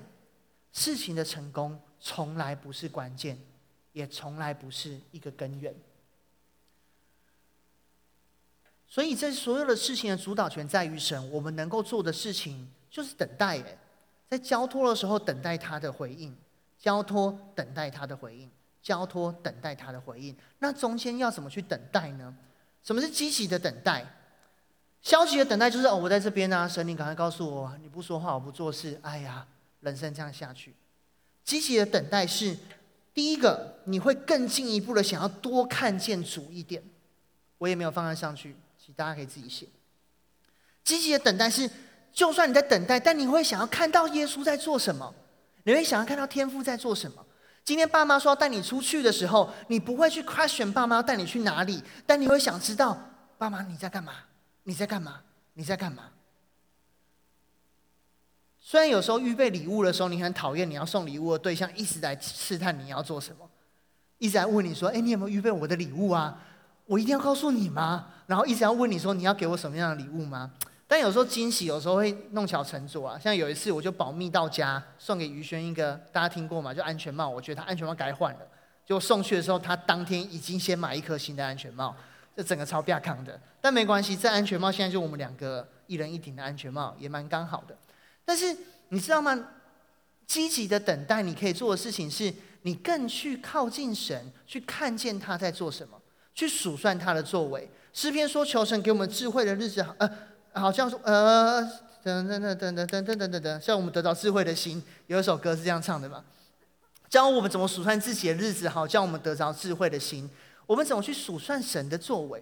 事情的成功从来不是关键，也从来不是一个根源。所以，这所有的事情的主导权在于神。我们能够做的事情就是等待，哎，在交托的时候等待他的回应，交托等待他的回应。交托等待他的回应，那中间要怎么去等待呢？什么是积极的等待？消极的等待就是哦，我在这边啊，神，你赶快告诉我，你不说话，我不做事，哎呀，人生这样下去。积极的等待是第一个，你会更进一步的想要多看见主一点。我也没有放在上去，大家可以自己写。积极的等待是，就算你在等待，但你会想要看到耶稣在做什么，你会想要看到天父在做什么。今天爸妈说要带你出去的时候，你不会去 crush 爸妈要带你去哪里，但你会想知道爸妈你在干嘛？你在干嘛？你在干嘛？虽然有时候预备礼物的时候，你很讨厌你要送礼物的对象一直在试探你要做什么，一直在问你说：“哎，你有没有预备我的礼物啊？我一定要告诉你吗？”然后一直要问你说：“你要给我什么样的礼物吗？”但有时候惊喜，有时候会弄巧成拙啊。像有一次，我就保密到家，送给于轩一个，大家听过吗？就安全帽，我觉得他安全帽该换了。就送去的时候，他当天已经先买一颗新的安全帽，这整个超亚康的。但没关系，这安全帽现在就我们两个一人一顶的安全帽，也蛮刚好的。但是你知道吗？积极的等待，你可以做的事情是，你更去靠近神，去看见他在做什么，去数算他的作为。诗篇说：“求神给我们智慧的日子。”呃。好像说，呃，等等等等等等等等等，像我们得到智慧的心，有一首歌是这样唱的嘛？教我们怎么数算自己的日子，好，叫我们得着智慧的心。我们怎么去数算神的作为？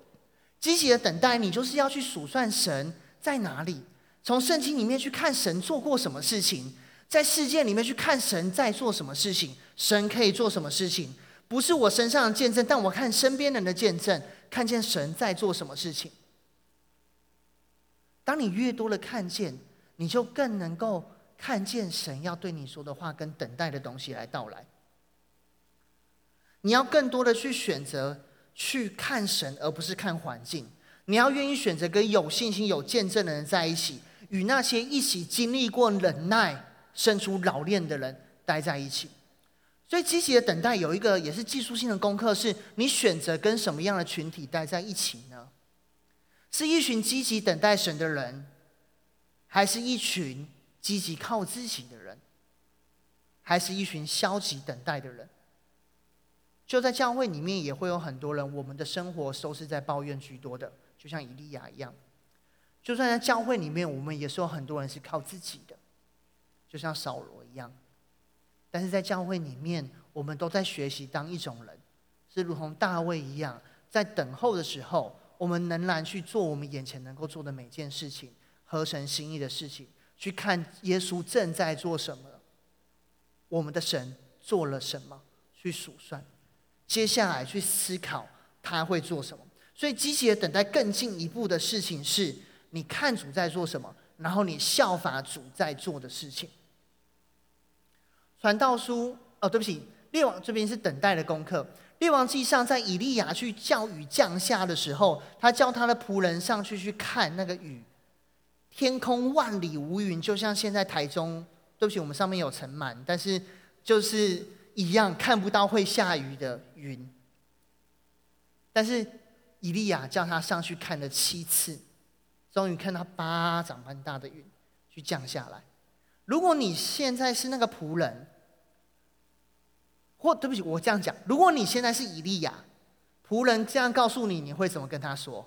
积极的等待，你就是要去数算神在哪里，从圣经里面去看神做过什么事情，在世界里面去看神在做什么事情，神可以做什么事情？不是我身上的见证，但我看身边人的见证，看见神在做什么事情。当你越多的看见，你就更能够看见神要对你说的话跟等待的东西来到来。你要更多的去选择去看神，而不是看环境。你要愿意选择跟有信心、有见证的人在一起，与那些一起经历过忍耐、生出老练的人待在一起。所以积极的等待有一个也是技术性的功课，是你选择跟什么样的群体待在一起呢？是一群积极等待神的人，还是一群积极靠自己的人，还是一群消极等待的人？就在教会里面，也会有很多人，我们的生活都是在抱怨居多的，就像以利亚一样。就算在教会里面，我们也是有很多人是靠自己的，就像扫罗一样。但是在教会里面，我们都在学习当一种人，是如同大卫一样，在等候的时候。我们仍然去做我们眼前能够做的每件事情，合神心意的事情，去看耶稣正在做什么，我们的神做了什么，去数算，接下来去思考他会做什么。所以积极的等待更进一步的事情是，你看主在做什么，然后你效法主在做的事情。传道书哦，对不起，列王这边是等待的功课。列王记上，在以利亚去叫雨降下的时候，他叫他的仆人上去去看那个雨，天空万里无云，就像现在台中。对不起，我们上面有尘螨，但是就是一样看不到会下雨的云。但是以利亚叫他上去看了七次，终于看到巴掌般大的云去降下来。如果你现在是那个仆人，或对不起，我这样讲，如果你现在是以利亚，仆人这样告诉你，你会怎么跟他说？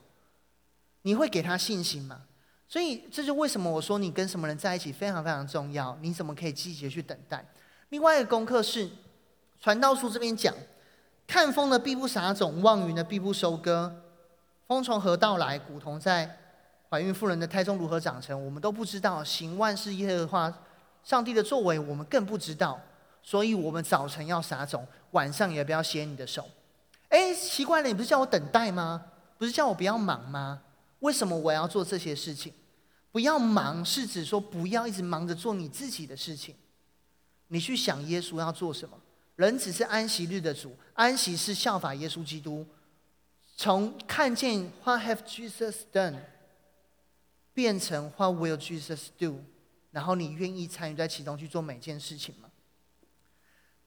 你会给他信心吗？所以这就为什么我说你跟什么人在一起非常非常重要。你怎么可以积极的去等待？另外一个功课是，传道书这边讲，看风的必不撒种，望云的必不收割。风从何到来？古铜在怀孕妇人的胎中如何长成？我们都不知道。行万事耶和华上帝的作为，我们更不知道。所以我们早晨要撒种，晚上也不要歇你的手。哎，奇怪了，你不是叫我等待吗？不是叫我不要忙吗？为什么我要做这些事情？不要忙是指说不要一直忙着做你自己的事情。你去想耶稣要做什么？人只是安息日的主，安息是效法耶稣基督，从看见 What have Jesus done 变成 What will Jesus do？然后你愿意参与在其中去做每件事情吗？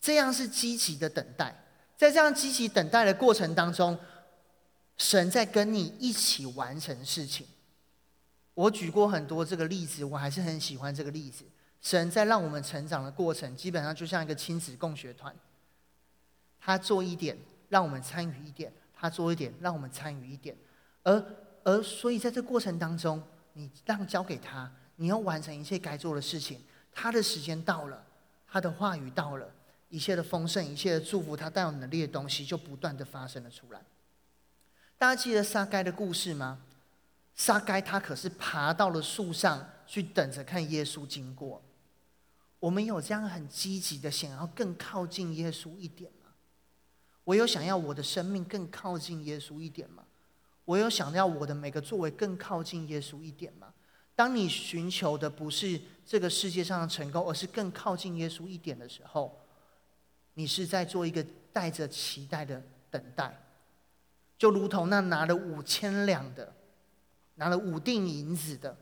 这样是积极的等待，在这样积极等待的过程当中，神在跟你一起完成事情。我举过很多这个例子，我还是很喜欢这个例子。神在让我们成长的过程，基本上就像一个亲子共学团。他做一点，让我们参与一点；他做一点，让我们参与一点。而而所以在这过程当中，你让交给他，你要完成一切该做的事情。他的时间到了，他的话语到了。一切的丰盛，一切的祝福，他带有能力的东西就不断的发生了出来。大家记得撒该的故事吗？撒该他可是爬到了树上去等着看耶稣经过。我们有这样很积极的想要更靠近耶稣一点吗？我有想要我的生命更靠近耶稣一点吗？我有想要我的每个作为更靠近耶稣一点吗？当你寻求的不是这个世界上的成功，而是更靠近耶稣一点的时候，你是在做一个带着期待的等待，就如同那拿了五千两的，拿了五锭银子的，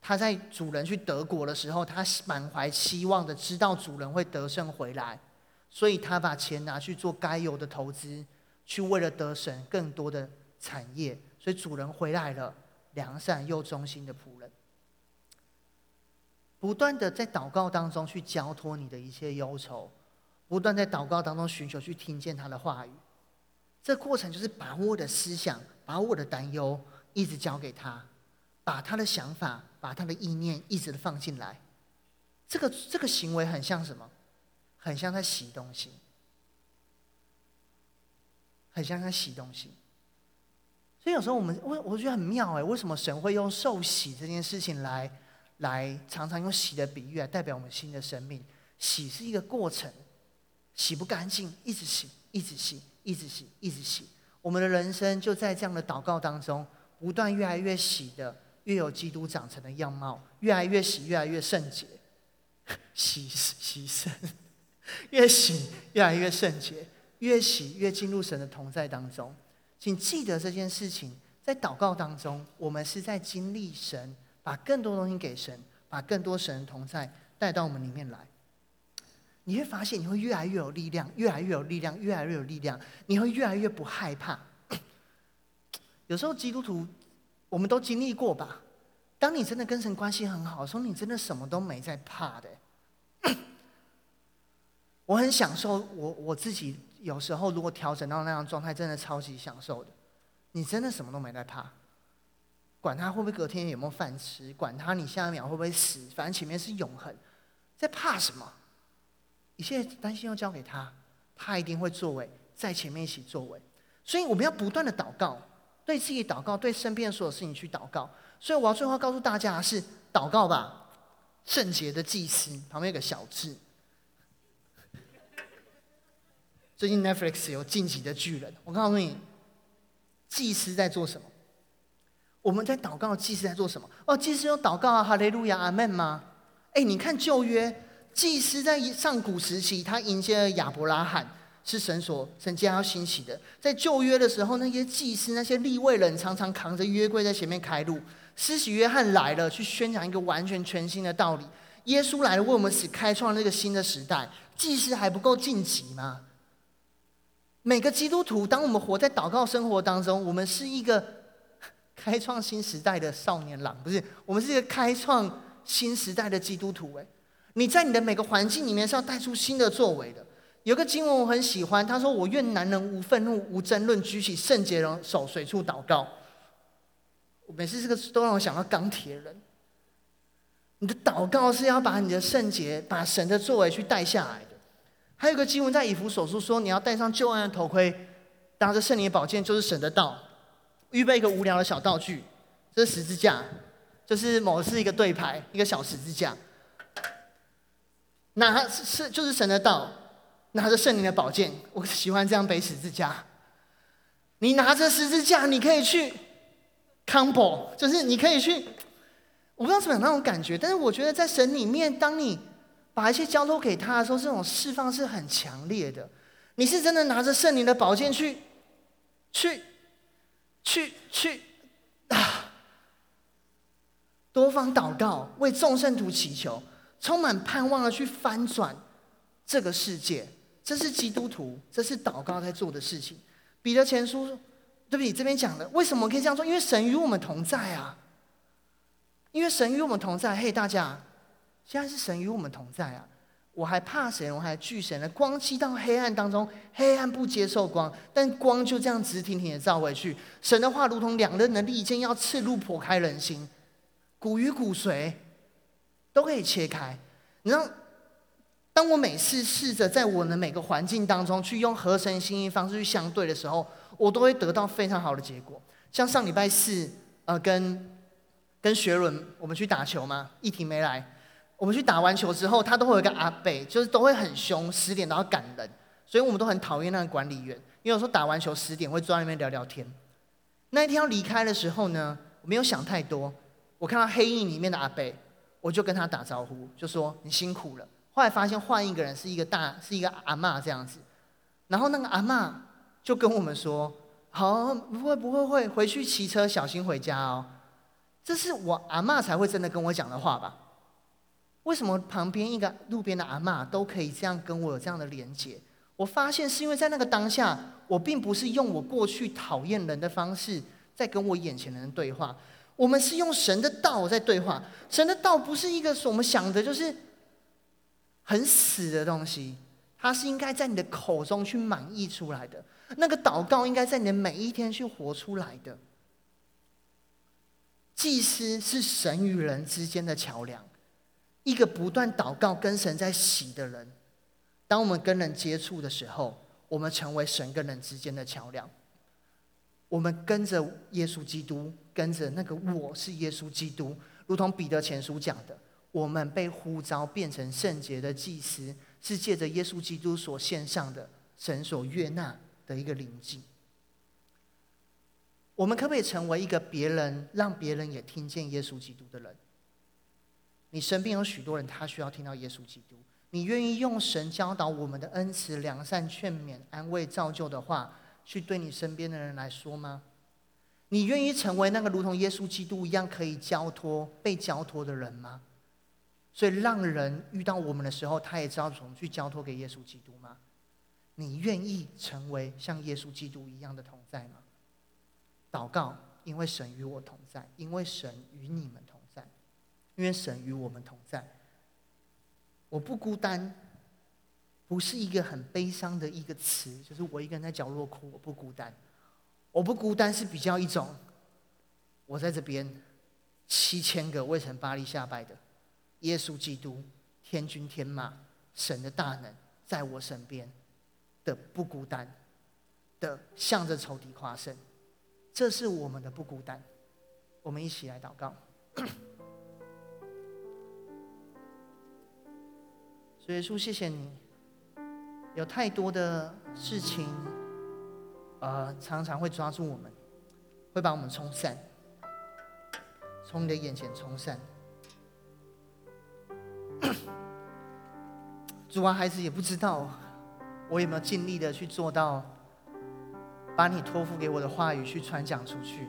他在主人去德国的时候，他满怀期望的知道主人会得胜回来，所以他把钱拿去做该有的投资，去为了得神更多的产业，所以主人回来了，良善又忠心的仆人，不断的在祷告当中去交托你的一切忧愁。不断在祷告当中寻求去听见他的话语，这过程就是把我的思想、把我的担忧一直交给他，把他的想法、把他的意念一直的放进来。这个这个行为很像什么？很像在洗东西，很像在洗东西。所以有时候我们我我觉得很妙哎，为什么神会用受洗这件事情来来常常用洗的比喻来代表我们新的生命？洗是一个过程。洗不干净，一直洗，一直洗，一直洗，一直洗。我们的人生就在这样的祷告当中，不断越来越洗的，越有基督长成的样貌，越来越洗，越来越圣洁，洗洗圣，越洗越来越圣洁，越洗越进入神的同在当中。请记得这件事情，在祷告当中，我们是在经历神，把更多东西给神，把更多神的同在带到我们里面来。你会发现，你会越来越有力量，越来越有力量，越来越有力量。你会越来越不害怕。有时候基督徒，我们都经历过吧？当你真的跟神关系很好的时，你真的什么都没在怕的。我很享受我我自己，有时候如果调整到那样状态，真的超级享受的。你真的什么都没在怕，管他会不会隔天有没有饭吃，管他你下一秒会不会死，反正前面是永恒，在怕什么？一切担心要交给他，他一定会作为，在前面一起作为。所以我们要不断的祷告，对自己祷告，对身边所有事情去祷告。所以我要最后告诉大家的是，祷告吧，圣洁的祭司。旁边有个小字。最近 Netflix 有晋级的巨人，我告诉你，祭司在做什么？我们在祷告，祭司在做什么？哦，祭司有祷告啊，哈利路亚，阿门吗？哎，你看旧约。祭司在上古时期，他迎接了亚伯拉罕，是神所神将要兴起的。在旧约的时候，那些祭司、那些立位人常常扛着约柜在前面开路。施洗约翰来了，去宣讲一个完全全新的道理。耶稣来了，为我们使开创那个新的时代。祭司还不够晋级吗？每个基督徒，当我们活在祷告生活当中，我们是一个开创新时代的少年郎，不是？我们是一个开创新时代的基督徒，哎。你在你的每个环境里面是要带出新的作为的。有个经文我很喜欢，他说：“我愿男人无愤怒、无争论，举起圣洁的手，随处祷告。”每次这个都让我想到钢铁人。你的祷告是要把你的圣洁、把神的作为去带下来的。还有个经文在以弗所书说：“你要戴上救恩的头盔，拿着圣灵的宝剑，就是神的道。预备一个无聊的小道具，这是十字架，就是某是一个对牌，一个小十字架。”拿是就是神的道，拿着圣灵的宝剑，我喜欢这样背十字架。你拿着十字架，你可以去 combo，就是你可以去，我不知道怎么样那种感觉，但是我觉得在神里面，当你把一切交托给他的时候，这种释放是很强烈的。你是真的拿着圣灵的宝剑去，去，去，去啊！多方祷告，为众圣徒祈求。充满盼望的去翻转这个世界，这是基督徒，这是祷告在做的事情。彼得前书，对不对？这边讲的，为什么可以这样做？因为神与我们同在啊！因为神与我们同在。嘿，大家，现在是神与我们同在啊！我还怕神，我还惧神呢。光进到黑暗当中，黑暗不接受光，但光就这样直挺挺的照回去。神的话如同两刃的利剑，要刺入剖开人心，骨与骨髓。都可以切开。你知道，当我每次试着在我的每个环境当中去用合神心意方式去相对的时候，我都会得到非常好的结果。像上礼拜四，呃，跟跟学伦我们去打球嘛，一婷没来。我们去打完球之后，他都会有一个阿贝，就是都会很凶，十点都要赶人，所以我们都很讨厌那个管理员，因为有时候打完球十点会坐在那边聊聊天。那一天要离开的时候呢，我没有想太多，我看到黑影里面的阿贝。我就跟他打招呼，就说你辛苦了。后来发现换一个人是一个大，是一个阿嬷这样子。然后那个阿嬷就跟我们说：“好，不会不会会，回去骑车小心回家哦。”这是我阿嬷才会真的跟我讲的话吧？为什么旁边一个路边的阿嬷都可以这样跟我有这样的连接？我发现是因为在那个当下，我并不是用我过去讨厌人的方式在跟我眼前的人对话。我们是用神的道在对话，神的道不是一个我们想的，就是很死的东西，它是应该在你的口中去满溢出来的。那个祷告应该在你的每一天去活出来的。祭司是神与人之间的桥梁，一个不断祷告跟神在洗的人。当我们跟人接触的时候，我们成为神跟人之间的桥梁。我们跟着耶稣基督，跟着那个我是耶稣基督，如同彼得前书讲的，我们被呼召变成圣洁的祭司，是借着耶稣基督所献上的神所悦纳的一个灵祭。我们可不可以成为一个别人让别人也听见耶稣基督的人？你身边有许多人，他需要听到耶稣基督。你愿意用神教导我们的恩慈、良善、劝勉、安慰、造就的话，去对你身边的人来说吗？你愿意成为那个如同耶稣基督一样可以交托、被交托的人吗？所以，让人遇到我们的时候，他也知道怎么去交托给耶稣基督吗？你愿意成为像耶稣基督一样的同在吗？祷告，因为神与我同在，因为神与你们同在，因为神与我们同在。我不孤单，不是一个很悲伤的一个词，就是我一个人在角落哭。我不孤单，我不孤单是比较一种，我在这边七千个未曾巴力下拜的。耶稣基督，天君天马，神的大能在我身边的不孤单的，向着仇敌夸胜，这是我们的不孤单。我们一起来祷告。所以，耶稣，谢谢你。有太多的事情，呃，常常会抓住我们，会把我们冲散，从你的眼前冲散。主啊，孩子也不知道我有没有尽力的去做到，把你托付给我的话语去传讲出去。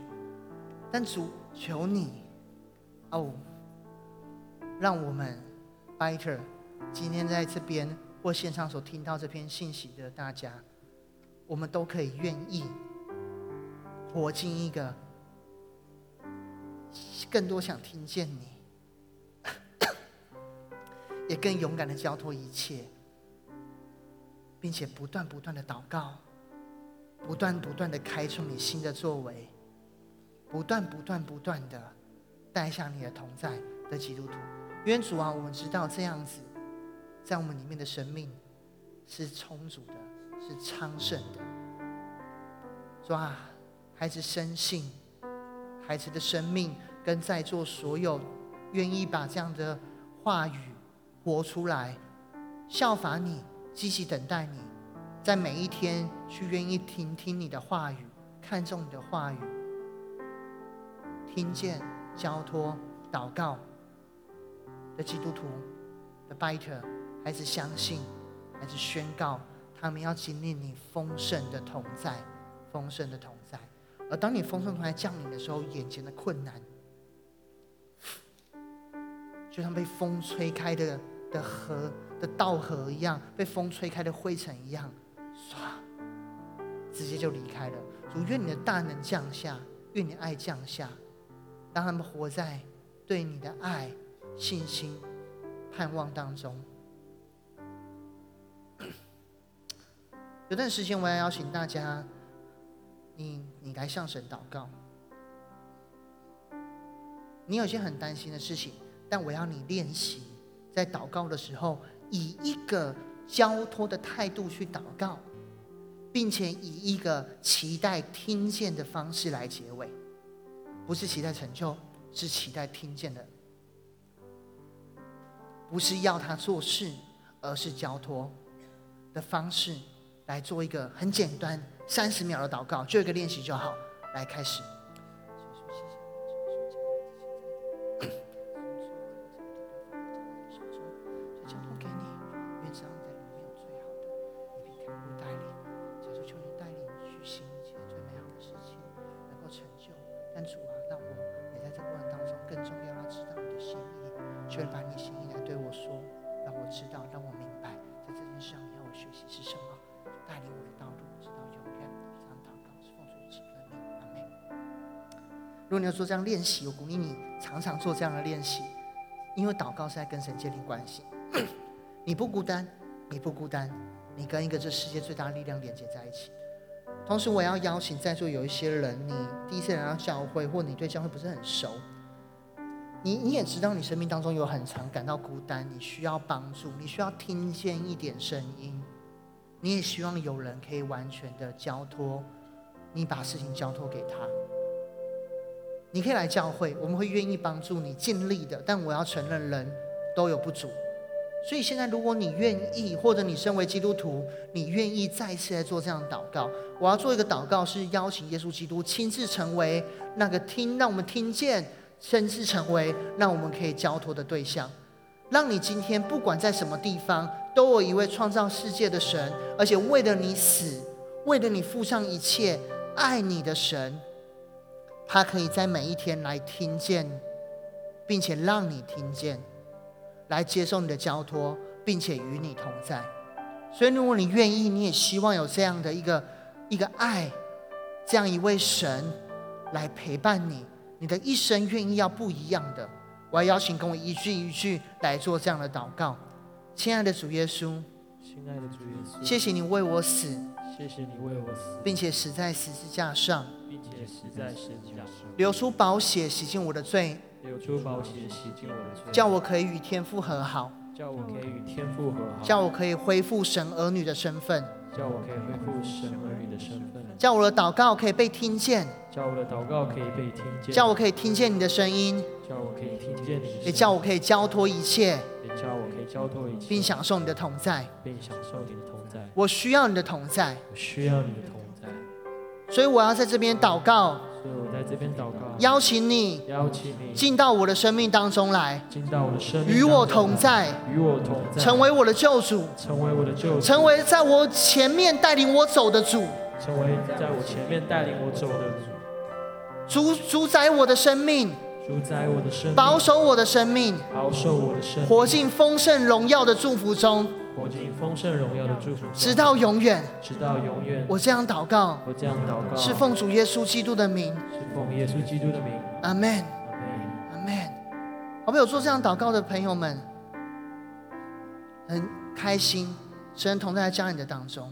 但主，求你哦，让我们 Biter 今天在这边或线上所听到这篇信息的大家，我们都可以愿意活进一个更多想听见你。也更勇敢的交托一切，并且不断不断的祷告，不断不断的开创你新的作为，不断不断不断的带向你的同在的基督徒。愿主啊，我们知道这样子，在我们里面的生命是充足的，是昌盛的。主啊，孩子深信，孩子的生命跟在座所有愿意把这样的话语。活出来，效法你，积极等待你，在每一天去愿意听听你的话语，看重你的话语，听见交托祷告的基督徒的拜特还是相信，还是宣告，他们要经历你丰盛的同在，丰盛的同在。而当你丰盛同在降临的时候，眼前的困难，就像被风吹开的。的河的道河一样，被风吹开的灰尘一样，唰，直接就离开了。主，愿你的大能降下，愿你爱降下，让他们活在对你的爱、信心、盼望当中。有段时间，我要邀请大家，你你来向神祷告。你有些很担心的事情，但我要你练习。在祷告的时候，以一个交托的态度去祷告，并且以一个期待听见的方式来结尾，不是期待成就，是期待听见的，不是要他做事，而是交托的方式来做一个很简单三十秒的祷告，就一个练习就好，来开始。要做这样练习，我鼓励你常常做这样的练习，因为祷告是在跟神建立关系。你不孤单，你不孤单，你跟一个这世界最大的力量连接在一起。同时，我也要邀请在座有一些人，你第一次来到教会，或你对教会不是很熟，你你也知道你生命当中有很长感到孤单，你需要帮助，你需要听见一点声音，你也希望有人可以完全的交托，你把事情交托给他。你可以来教会，我们会愿意帮助你，尽力的。但我要承认，人都有不足。所以现在，如果你愿意，或者你身为基督徒，你愿意再次来做这样的祷告，我要做一个祷告，是邀请耶稣基督亲自成为那个听，让我们听见，甚至成为让我们可以交托的对象。让你今天不管在什么地方，都有一位创造世界的神，而且为了你死，为了你付上一切，爱你的神，他可以在每一天来听见，并且让你听见，来接受你的交托，并且与你同在。所以，如果你愿意，你也希望有这样的一个一个爱，这样一位神来陪伴你，你的一生愿意要不一样的。我要邀请跟我一句一句来做这样的祷告，亲爱的主耶稣，亲爱的主耶稣，谢谢你为我死，谢谢你为我死，并且死在十字架上，并且死在十字架上，流出宝血洗净我的罪，流出宝血洗净我的罪，叫我可以与天父和好，叫我可以与天父和好，叫我可以恢复神儿女的身份，叫我可以恢复神儿女的身份，叫我的祷告可以被听见，叫我的祷告可以被听见，叫我可以听见你的声音。叫我可以听见你，也叫我可以交托一切，也叫我可以交托一切，并享受你的同在，并享受你的同在。我需要你的同在，我需要你的同在。所以我要在这边祷告，所以我在这边祷告，邀请你，邀请你进到我的生命当中来，进到我的生命，与我同在，与我同在，成为我的救主，成为我的救主，成为在我前面带领我走的主，成为在我前面带领我走的主，主主宰我的生命。主宰我的生命，保守我的生命，保守我的生命，活进丰盛荣耀的祝福中，活进丰盛荣耀的祝福，直到永远，直到永远。我这样祷告，我这样祷告，是奉主耶稣基督的名，是奉耶稣基督的名。阿门，阿门。好朋友，做这样祷告的朋友们，很开心，神同在家里的当中，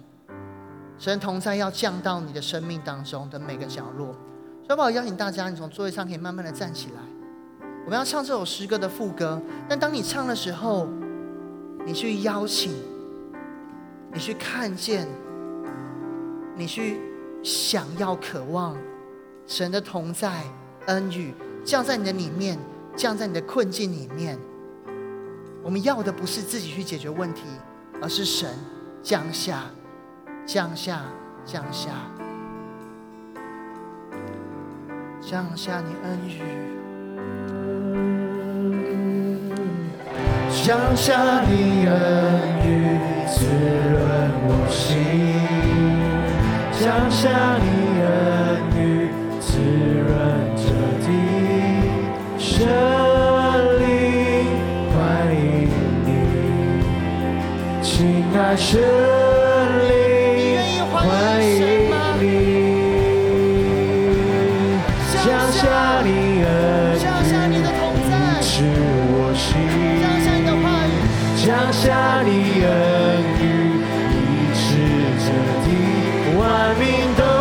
神同在要降到你的生命当中的每个角落。所以，我邀请大家，你从座位上可以慢慢的站起来。我们要唱这首诗歌的副歌，但当你唱的时候，你去邀请，你去看见，你去想要、渴望神的同在、恩雨降在你的里面，降在你的困境里面。我们要的不是自己去解决问题，而是神降下、降下、降下。降下你恩雨，降下你恩雨，滋润我心。降下你恩雨，滋润着地。神灵欢迎你，亲爱神。降下你恩雨，医治这地，万民都。